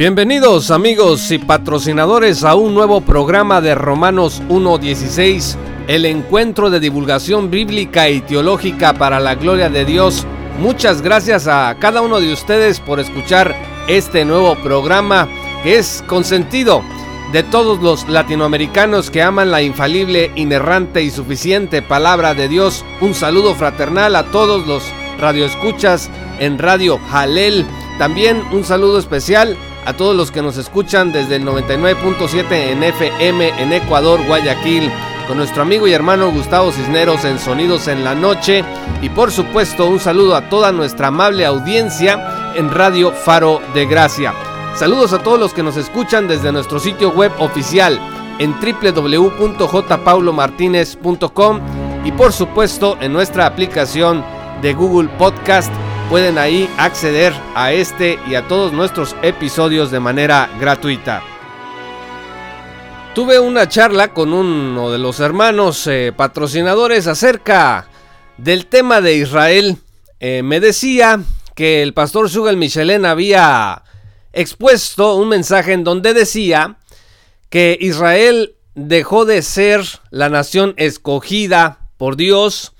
Bienvenidos amigos y patrocinadores a un nuevo programa de Romanos 1.16, el encuentro de divulgación bíblica y teológica para la gloria de Dios. Muchas gracias a cada uno de ustedes por escuchar este nuevo programa que es consentido de todos los latinoamericanos que aman la infalible, inerrante y suficiente palabra de Dios. Un saludo fraternal a todos los radioescuchas en Radio Jalel. También un saludo especial a todos los que nos escuchan desde el 99.7 en FM en Ecuador, Guayaquil, con nuestro amigo y hermano Gustavo Cisneros en Sonidos en la Noche y por supuesto un saludo a toda nuestra amable audiencia en Radio Faro de Gracia. Saludos a todos los que nos escuchan desde nuestro sitio web oficial en www.jpaulomartinez.com y por supuesto en nuestra aplicación de Google Podcast pueden ahí acceder a este y a todos nuestros episodios de manera gratuita. Tuve una charla con uno de los hermanos eh, patrocinadores acerca del tema de Israel. Eh, me decía que el pastor Sugal Michelén había expuesto un mensaje en donde decía que Israel dejó de ser la nación escogida por Dios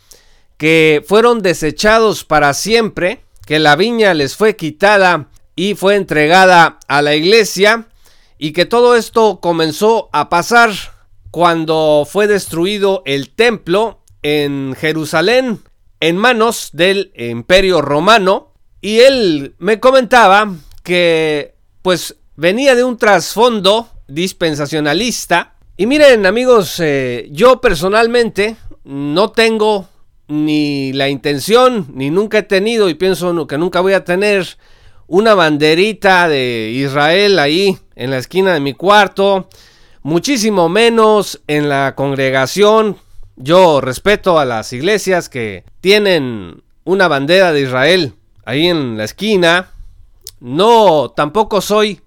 que fueron desechados para siempre, que la viña les fue quitada y fue entregada a la iglesia, y que todo esto comenzó a pasar cuando fue destruido el templo en Jerusalén en manos del imperio romano, y él me comentaba que pues venía de un trasfondo dispensacionalista, y miren amigos, eh, yo personalmente no tengo ni la intención, ni nunca he tenido y pienso que nunca voy a tener una banderita de Israel ahí en la esquina de mi cuarto, muchísimo menos en la congregación. Yo respeto a las iglesias que tienen una bandera de Israel ahí en la esquina. No, tampoco soy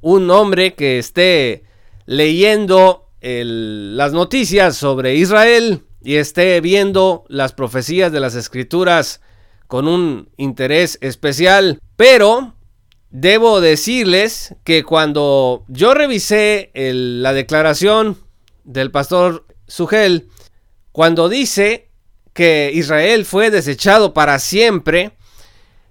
un hombre que esté leyendo las noticias sobre Israel y esté viendo las profecías de las escrituras con un interés especial. Pero debo decirles que cuando yo revisé la declaración del pastor Sugel, cuando dice que Israel fue desechado para siempre,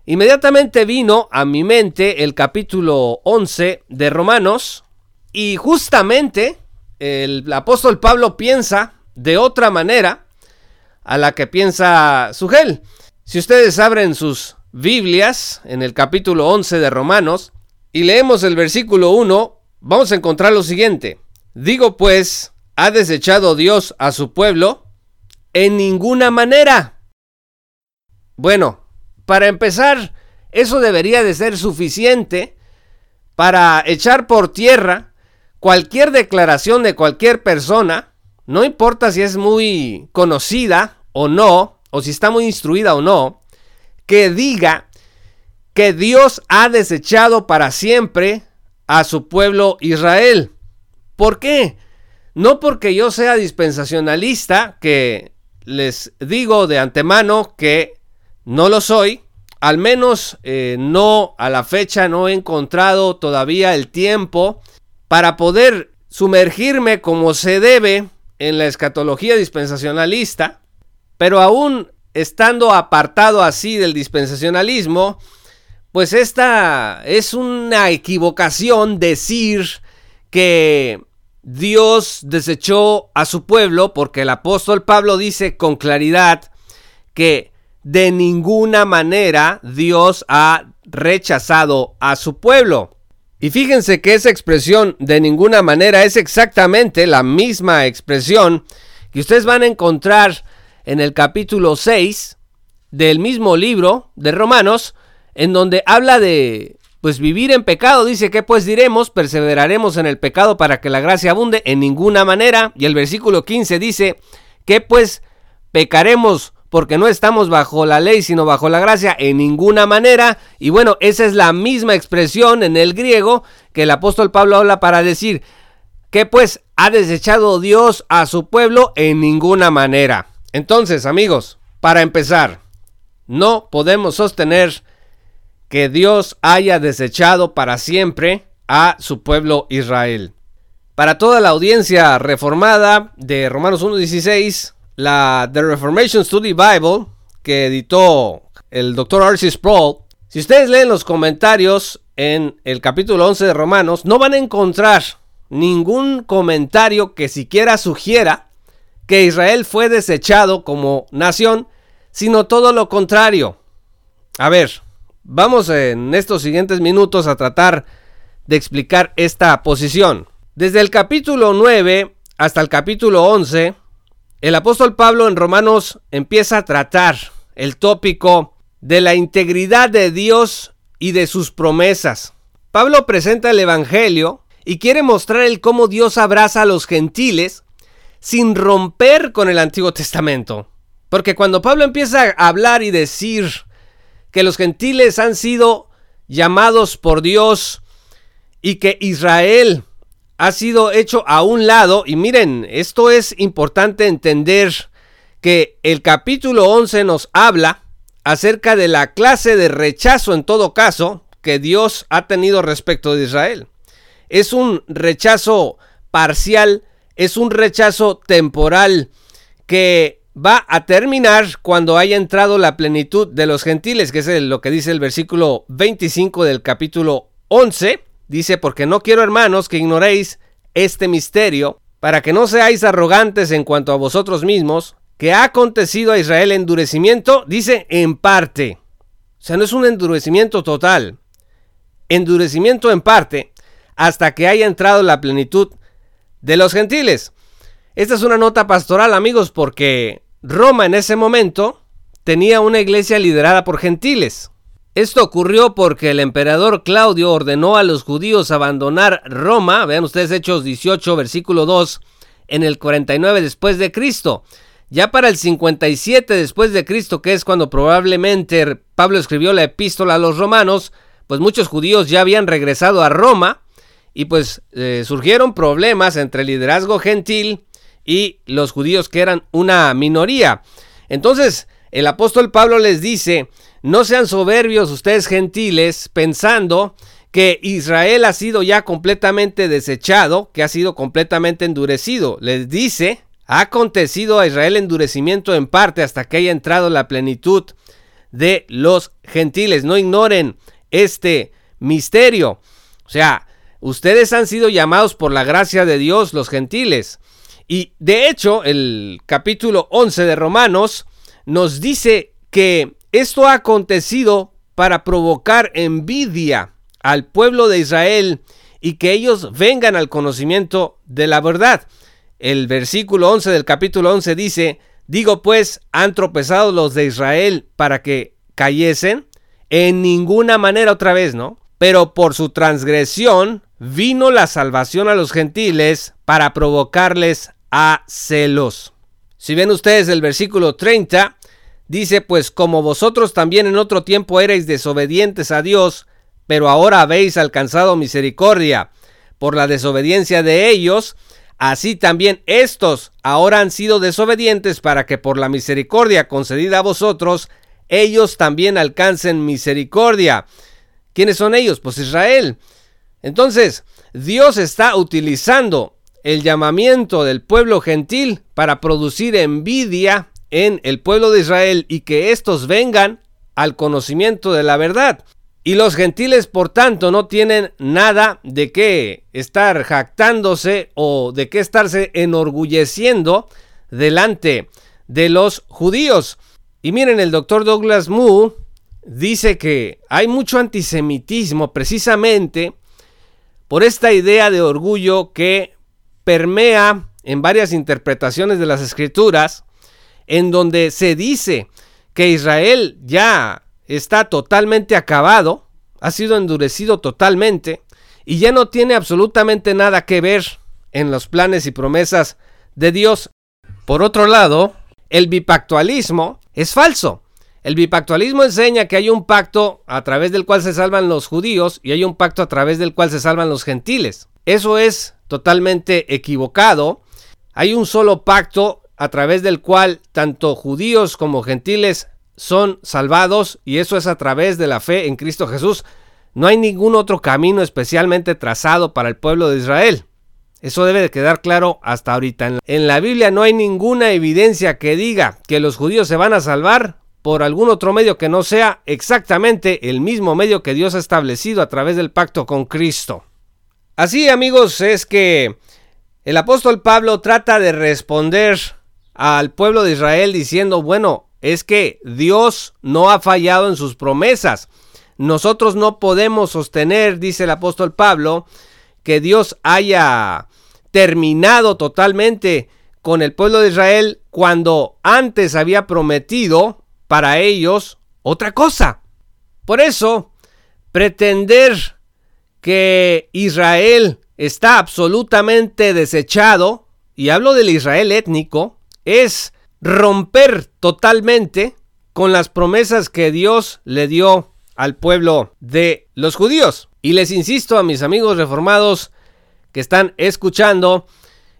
inmediatamente vino a mi mente el capítulo 11 de Romanos y justamente el apóstol Pablo piensa de otra manera a la que piensa Sugel. Si ustedes abren sus Biblias en el capítulo 11 de Romanos y leemos el versículo 1, vamos a encontrar lo siguiente. Digo pues, ¿ha desechado Dios a su pueblo? En ninguna manera. Bueno, para empezar, eso debería de ser suficiente para echar por tierra cualquier declaración de cualquier persona no importa si es muy conocida o no, o si está muy instruida o no, que diga que Dios ha desechado para siempre a su pueblo Israel. ¿Por qué? No porque yo sea dispensacionalista, que les digo de antemano que no lo soy, al menos eh, no a la fecha no he encontrado todavía el tiempo para poder sumergirme como se debe en la escatología dispensacionalista, pero aún estando apartado así del dispensacionalismo, pues esta es una equivocación decir que Dios desechó a su pueblo, porque el apóstol Pablo dice con claridad que de ninguna manera Dios ha rechazado a su pueblo. Y fíjense que esa expresión de ninguna manera es exactamente la misma expresión que ustedes van a encontrar en el capítulo 6 del mismo libro de Romanos, en donde habla de pues vivir en pecado, dice que pues diremos, perseveraremos en el pecado para que la gracia abunde en ninguna manera, y el versículo 15 dice que pues pecaremos porque no estamos bajo la ley, sino bajo la gracia en ninguna manera. Y bueno, esa es la misma expresión en el griego que el apóstol Pablo habla para decir que pues ha desechado Dios a su pueblo en ninguna manera. Entonces, amigos, para empezar, no podemos sostener que Dios haya desechado para siempre a su pueblo Israel. Para toda la audiencia reformada de Romanos 1.16, la The Reformation Study Bible, que editó el Dr. Archie Sproul, si ustedes leen los comentarios en el capítulo 11 de Romanos, no van a encontrar ningún comentario que siquiera sugiera que Israel fue desechado como nación, sino todo lo contrario. A ver, vamos en estos siguientes minutos a tratar de explicar esta posición. Desde el capítulo 9 hasta el capítulo 11, el apóstol Pablo en Romanos empieza a tratar el tópico de la integridad de Dios y de sus promesas. Pablo presenta el Evangelio y quiere mostrar el cómo Dios abraza a los gentiles sin romper con el Antiguo Testamento. Porque cuando Pablo empieza a hablar y decir que los gentiles han sido llamados por Dios y que Israel ha sido hecho a un lado, y miren, esto es importante entender que el capítulo 11 nos habla acerca de la clase de rechazo en todo caso que Dios ha tenido respecto de Israel es un rechazo parcial, es un rechazo temporal que va a terminar cuando haya entrado la plenitud de los gentiles, que es lo que dice el versículo 25 del capítulo 11. Dice, porque no quiero hermanos que ignoréis este misterio, para que no seáis arrogantes en cuanto a vosotros mismos, que ha acontecido a Israel endurecimiento, dice en parte. O sea, no es un endurecimiento total. Endurecimiento en parte, hasta que haya entrado la plenitud de los gentiles. Esta es una nota pastoral, amigos, porque Roma en ese momento tenía una iglesia liderada por gentiles. Esto ocurrió porque el emperador Claudio ordenó a los judíos abandonar Roma, vean ustedes Hechos 18, versículo 2, en el 49 después de Cristo. Ya para el 57 después de Cristo, que es cuando probablemente Pablo escribió la epístola a los romanos, pues muchos judíos ya habían regresado a Roma y pues eh, surgieron problemas entre el liderazgo gentil y los judíos que eran una minoría. Entonces el apóstol Pablo les dice, no sean soberbios ustedes gentiles pensando que Israel ha sido ya completamente desechado, que ha sido completamente endurecido. Les dice, ha acontecido a Israel endurecimiento en parte hasta que haya entrado la plenitud de los gentiles. No ignoren este misterio. O sea, Ustedes han sido llamados por la gracia de Dios los gentiles. Y de hecho, el capítulo 11 de Romanos nos dice que esto ha acontecido para provocar envidia al pueblo de Israel y que ellos vengan al conocimiento de la verdad. El versículo 11 del capítulo 11 dice, digo pues, han tropezado los de Israel para que cayesen. En ninguna manera otra vez, ¿no? Pero por su transgresión vino la salvación a los gentiles para provocarles a celos. Si ven ustedes el versículo 30, dice, pues como vosotros también en otro tiempo erais desobedientes a Dios, pero ahora habéis alcanzado misericordia por la desobediencia de ellos, así también estos ahora han sido desobedientes para que por la misericordia concedida a vosotros, ellos también alcancen misericordia. ¿Quiénes son ellos? Pues Israel. Entonces, Dios está utilizando el llamamiento del pueblo gentil para producir envidia en el pueblo de Israel y que éstos vengan al conocimiento de la verdad. Y los gentiles, por tanto, no tienen nada de qué estar jactándose o de qué estarse enorgulleciendo delante de los judíos. Y miren, el doctor Douglas Moo dice que hay mucho antisemitismo precisamente por esta idea de orgullo que permea en varias interpretaciones de las escrituras, en donde se dice que Israel ya está totalmente acabado, ha sido endurecido totalmente y ya no tiene absolutamente nada que ver en los planes y promesas de Dios. Por otro lado, el bipactualismo es falso. El bipactualismo enseña que hay un pacto a través del cual se salvan los judíos y hay un pacto a través del cual se salvan los gentiles. Eso es totalmente equivocado. Hay un solo pacto a través del cual tanto judíos como gentiles son salvados y eso es a través de la fe en Cristo Jesús. no hay ningún otro camino especialmente trazado para el pueblo de Israel. Eso debe de quedar claro hasta ahorita. En la Biblia no hay ninguna evidencia que diga que los judíos se van a salvar por algún otro medio que no sea exactamente el mismo medio que Dios ha establecido a través del pacto con Cristo. Así amigos es que el apóstol Pablo trata de responder al pueblo de Israel diciendo, bueno, es que Dios no ha fallado en sus promesas. Nosotros no podemos sostener, dice el apóstol Pablo, que Dios haya terminado totalmente con el pueblo de Israel cuando antes había prometido para ellos otra cosa. Por eso, pretender que Israel está absolutamente desechado, y hablo del Israel étnico, es romper totalmente con las promesas que Dios le dio al pueblo de los judíos. Y les insisto a mis amigos reformados que están escuchando,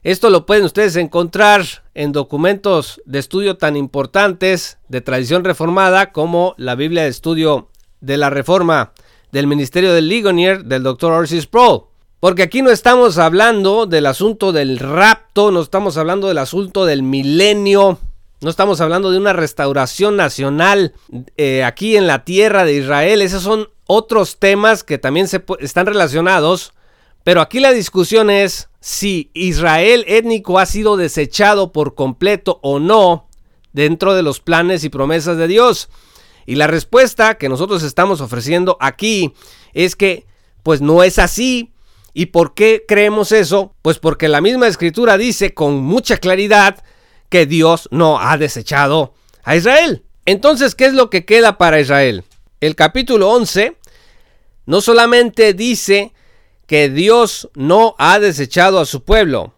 esto lo pueden ustedes encontrar en documentos de estudio tan importantes de tradición reformada como la Biblia de Estudio de la Reforma del Ministerio del Ligonier del Dr. Orsis Sproul. Porque aquí no estamos hablando del asunto del rapto, no estamos hablando del asunto del milenio, no estamos hablando de una restauración nacional eh, aquí en la tierra de Israel. Esos son otros temas que también se, están relacionados. Pero aquí la discusión es si Israel étnico ha sido desechado por completo o no dentro de los planes y promesas de Dios. Y la respuesta que nosotros estamos ofreciendo aquí es que pues no es así. ¿Y por qué creemos eso? Pues porque la misma escritura dice con mucha claridad que Dios no ha desechado a Israel. Entonces, ¿qué es lo que queda para Israel? El capítulo 11 no solamente dice que Dios no ha desechado a su pueblo,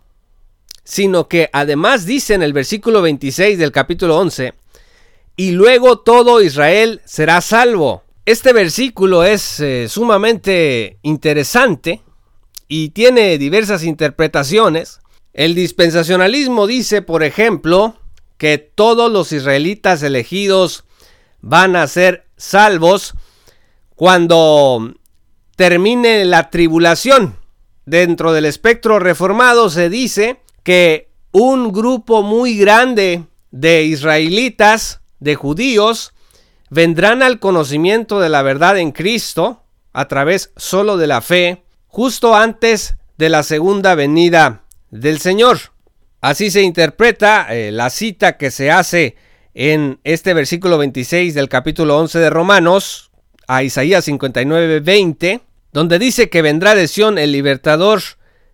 sino que además dice en el versículo 26 del capítulo 11, y luego todo Israel será salvo. Este versículo es eh, sumamente interesante y tiene diversas interpretaciones. El dispensacionalismo dice, por ejemplo, que todos los israelitas elegidos van a ser salvos cuando termine la tribulación. Dentro del espectro reformado se dice que un grupo muy grande de israelitas, de judíos, vendrán al conocimiento de la verdad en Cristo a través solo de la fe, justo antes de la segunda venida del Señor. Así se interpreta eh, la cita que se hace en este versículo 26 del capítulo 11 de Romanos a Isaías 59, 20, donde dice que vendrá de Sión el libertador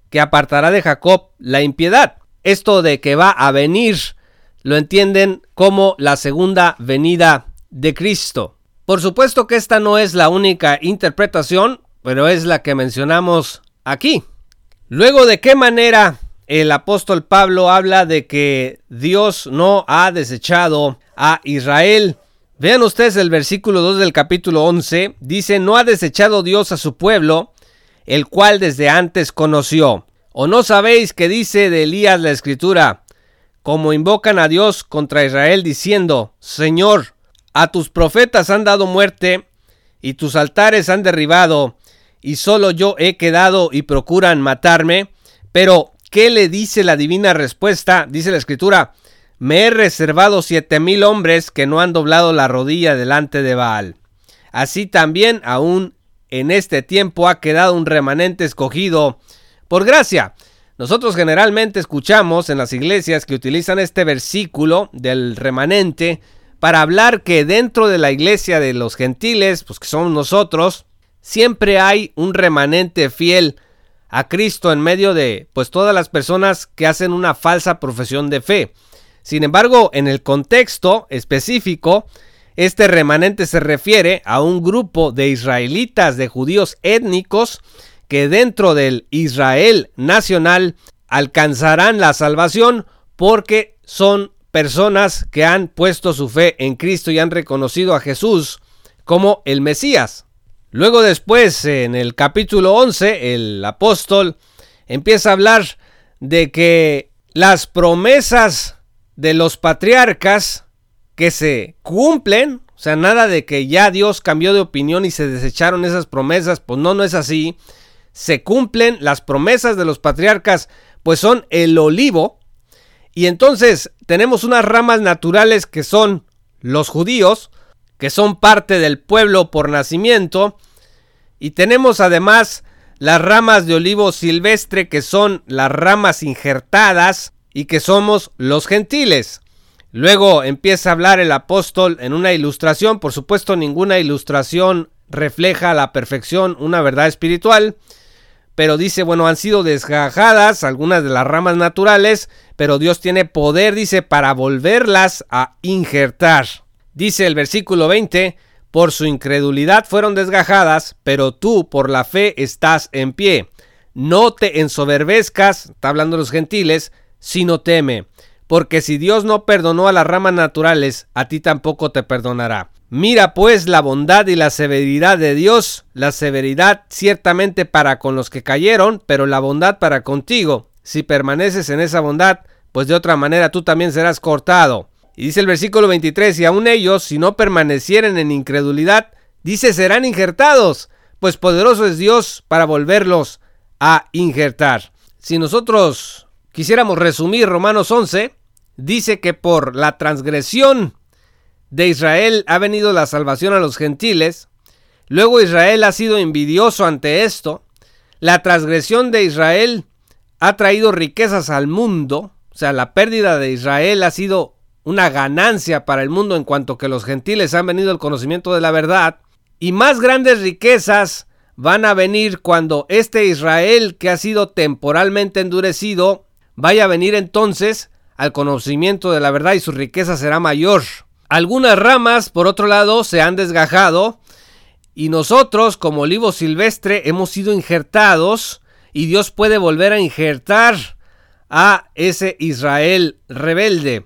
que apartará de Jacob la impiedad. Esto de que va a venir lo entienden como la segunda venida de Cristo. Por supuesto que esta no es la única interpretación, pero es la que mencionamos aquí. Luego, ¿de qué manera el apóstol Pablo habla de que Dios no ha desechado a Israel. Vean ustedes el versículo 2 del capítulo 11. Dice, no ha desechado Dios a su pueblo, el cual desde antes conoció. ¿O no sabéis que dice de Elías la escritura, como invocan a Dios contra Israel diciendo, Señor, a tus profetas han dado muerte, y tus altares han derribado, y solo yo he quedado y procuran matarme? Pero ¿Qué le dice la divina respuesta? Dice la escritura, me he reservado siete mil hombres que no han doblado la rodilla delante de Baal. Así también aún en este tiempo ha quedado un remanente escogido por gracia. Nosotros generalmente escuchamos en las iglesias que utilizan este versículo del remanente para hablar que dentro de la iglesia de los gentiles, pues que somos nosotros, siempre hay un remanente fiel a Cristo en medio de pues todas las personas que hacen una falsa profesión de fe. Sin embargo, en el contexto específico, este remanente se refiere a un grupo de israelitas, de judíos étnicos, que dentro del Israel nacional alcanzarán la salvación porque son personas que han puesto su fe en Cristo y han reconocido a Jesús como el Mesías. Luego después, en el capítulo 11, el apóstol empieza a hablar de que las promesas de los patriarcas que se cumplen, o sea, nada de que ya Dios cambió de opinión y se desecharon esas promesas, pues no, no es así. Se cumplen las promesas de los patriarcas, pues son el olivo. Y entonces tenemos unas ramas naturales que son los judíos, que son parte del pueblo por nacimiento. Y tenemos además las ramas de olivo silvestre, que son las ramas injertadas y que somos los gentiles. Luego empieza a hablar el apóstol en una ilustración, por supuesto ninguna ilustración refleja la perfección una verdad espiritual, pero dice, bueno, han sido desgajadas algunas de las ramas naturales, pero Dios tiene poder, dice, para volverlas a injertar. Dice el versículo 20, por su incredulidad fueron desgajadas, pero tú por la fe estás en pie. No te ensoberbezcas, está hablando los gentiles, sino teme porque si Dios no perdonó a las ramas naturales, a ti tampoco te perdonará. Mira pues la bondad y la severidad de Dios, la severidad ciertamente para con los que cayeron, pero la bondad para contigo. Si permaneces en esa bondad, pues de otra manera tú también serás cortado. Y dice el versículo 23, y aun ellos, si no permanecieren en incredulidad, dice serán injertados, pues poderoso es Dios para volverlos a injertar. Si nosotros quisiéramos resumir Romanos 11, dice que por la transgresión de Israel ha venido la salvación a los gentiles. Luego Israel ha sido envidioso ante esto. La transgresión de Israel ha traído riquezas al mundo. O sea, la pérdida de Israel ha sido una ganancia para el mundo en cuanto que los gentiles han venido al conocimiento de la verdad. Y más grandes riquezas van a venir cuando este Israel que ha sido temporalmente endurecido vaya a venir entonces al conocimiento de la verdad y su riqueza será mayor. Algunas ramas, por otro lado, se han desgajado y nosotros, como olivo silvestre, hemos sido injertados y Dios puede volver a injertar a ese Israel rebelde.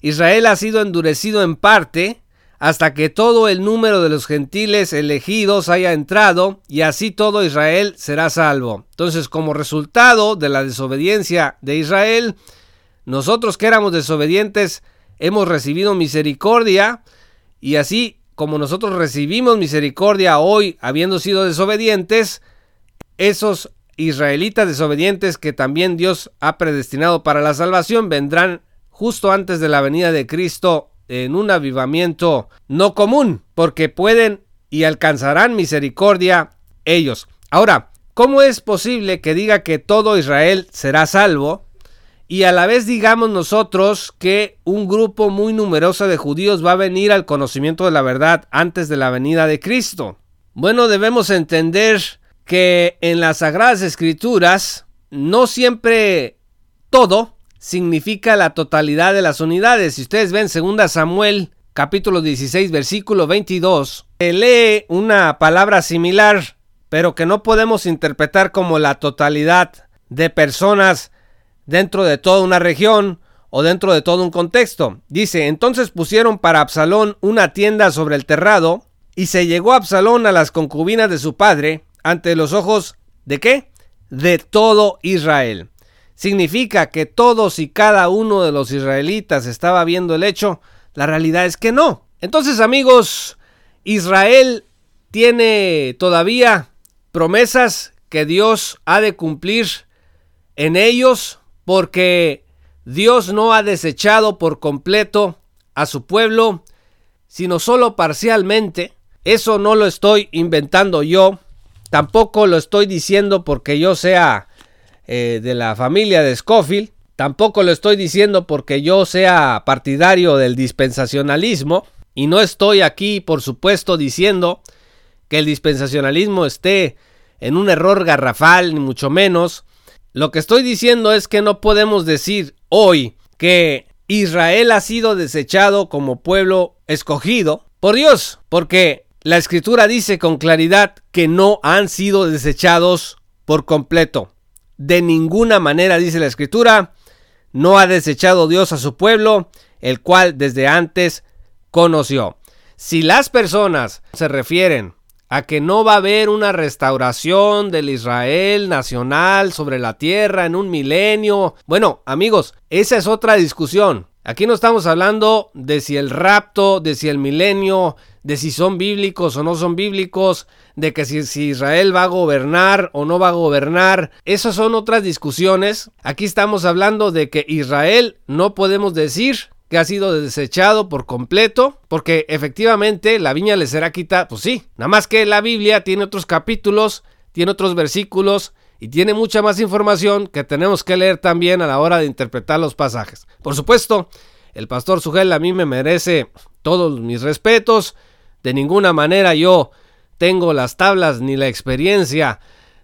Israel ha sido endurecido en parte hasta que todo el número de los gentiles elegidos haya entrado y así todo Israel será salvo. Entonces, como resultado de la desobediencia de Israel, nosotros que éramos desobedientes hemos recibido misericordia y así como nosotros recibimos misericordia hoy habiendo sido desobedientes, esos israelitas desobedientes que también Dios ha predestinado para la salvación vendrán justo antes de la venida de Cristo en un avivamiento no común, porque pueden y alcanzarán misericordia ellos. Ahora, ¿cómo es posible que diga que todo Israel será salvo y a la vez digamos nosotros que un grupo muy numeroso de judíos va a venir al conocimiento de la verdad antes de la venida de Cristo. Bueno, debemos entender que en las Sagradas Escrituras no siempre todo significa la totalidad de las unidades. Si ustedes ven 2 Samuel capítulo 16 versículo 22, se lee una palabra similar, pero que no podemos interpretar como la totalidad de personas dentro de toda una región o dentro de todo un contexto. Dice, entonces pusieron para Absalón una tienda sobre el terrado, y se llegó Absalón a las concubinas de su padre ante los ojos de qué? De todo Israel. ¿Significa que todos y cada uno de los israelitas estaba viendo el hecho? La realidad es que no. Entonces amigos, Israel tiene todavía promesas que Dios ha de cumplir en ellos porque Dios no ha desechado por completo a su pueblo, sino solo parcialmente. Eso no lo estoy inventando yo, tampoco lo estoy diciendo porque yo sea eh, de la familia de Scofield, tampoco lo estoy diciendo porque yo sea partidario del dispensacionalismo, y no estoy aquí, por supuesto, diciendo que el dispensacionalismo esté en un error garrafal, ni mucho menos, lo que estoy diciendo es que no podemos decir hoy que Israel ha sido desechado como pueblo escogido por Dios, porque la escritura dice con claridad que no han sido desechados por completo. De ninguna manera, dice la escritura, no ha desechado Dios a su pueblo, el cual desde antes conoció. Si las personas se refieren a que no va a haber una restauración del Israel nacional sobre la tierra en un milenio. Bueno, amigos, esa es otra discusión. Aquí no estamos hablando de si el rapto, de si el milenio, de si son bíblicos o no son bíblicos, de que si, Israel va a gobernar o no va a gobernar. Esas son otras discusiones. Aquí estamos hablando de que Israel no podemos decir que ha sido desechado por completo, porque efectivamente la viña le será quitada, pues sí, nada más que la Biblia tiene otros capítulos, tiene otros versículos y tiene mucha más información que tenemos que leer también a la hora de interpretar los pasajes. Por supuesto, el pastor Sugel a mí me merece todos mis respetos. De ninguna manera yo tengo las tablas ni la experiencia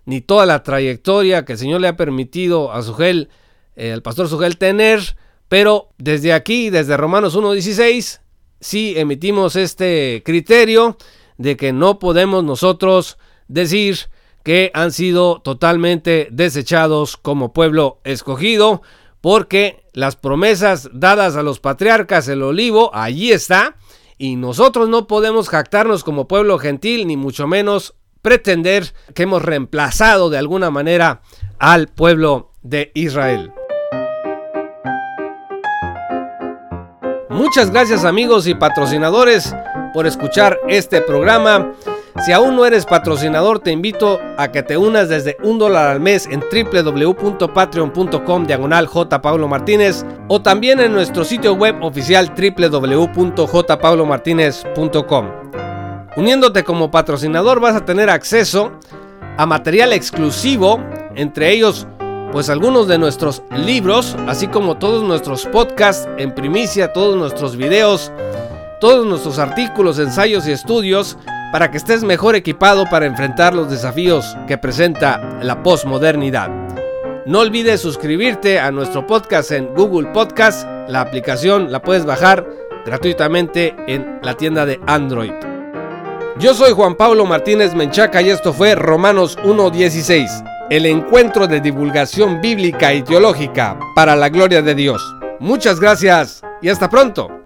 ni toda la trayectoria que el Señor le ha permitido a Sugel, eh, al pastor Sugel tener, pero desde aquí, desde Romanos 1.16, sí emitimos este criterio de que no podemos nosotros decir que han sido totalmente desechados como pueblo escogido, porque las promesas dadas a los patriarcas, el olivo, allí está, y nosotros no podemos jactarnos como pueblo gentil, ni mucho menos pretender que hemos reemplazado de alguna manera al pueblo de Israel. Muchas gracias amigos y patrocinadores por escuchar este programa. Si aún no eres patrocinador, te invito a que te unas desde un dólar al mes en www.patreon.com diagonal. Martínez o también en nuestro sitio web oficial www.jpaulomartinez.com. Uniéndote como patrocinador vas a tener acceso a material exclusivo, entre ellos pues algunos de nuestros libros, así como todos nuestros podcasts en primicia, todos nuestros videos, todos nuestros artículos, ensayos y estudios para que estés mejor equipado para enfrentar los desafíos que presenta la posmodernidad. No olvides suscribirte a nuestro podcast en Google Podcast. La aplicación la puedes bajar gratuitamente en la tienda de Android. Yo soy Juan Pablo Martínez Menchaca y esto fue Romanos 1.16, el encuentro de divulgación bíblica y teológica para la gloria de Dios. Muchas gracias y hasta pronto.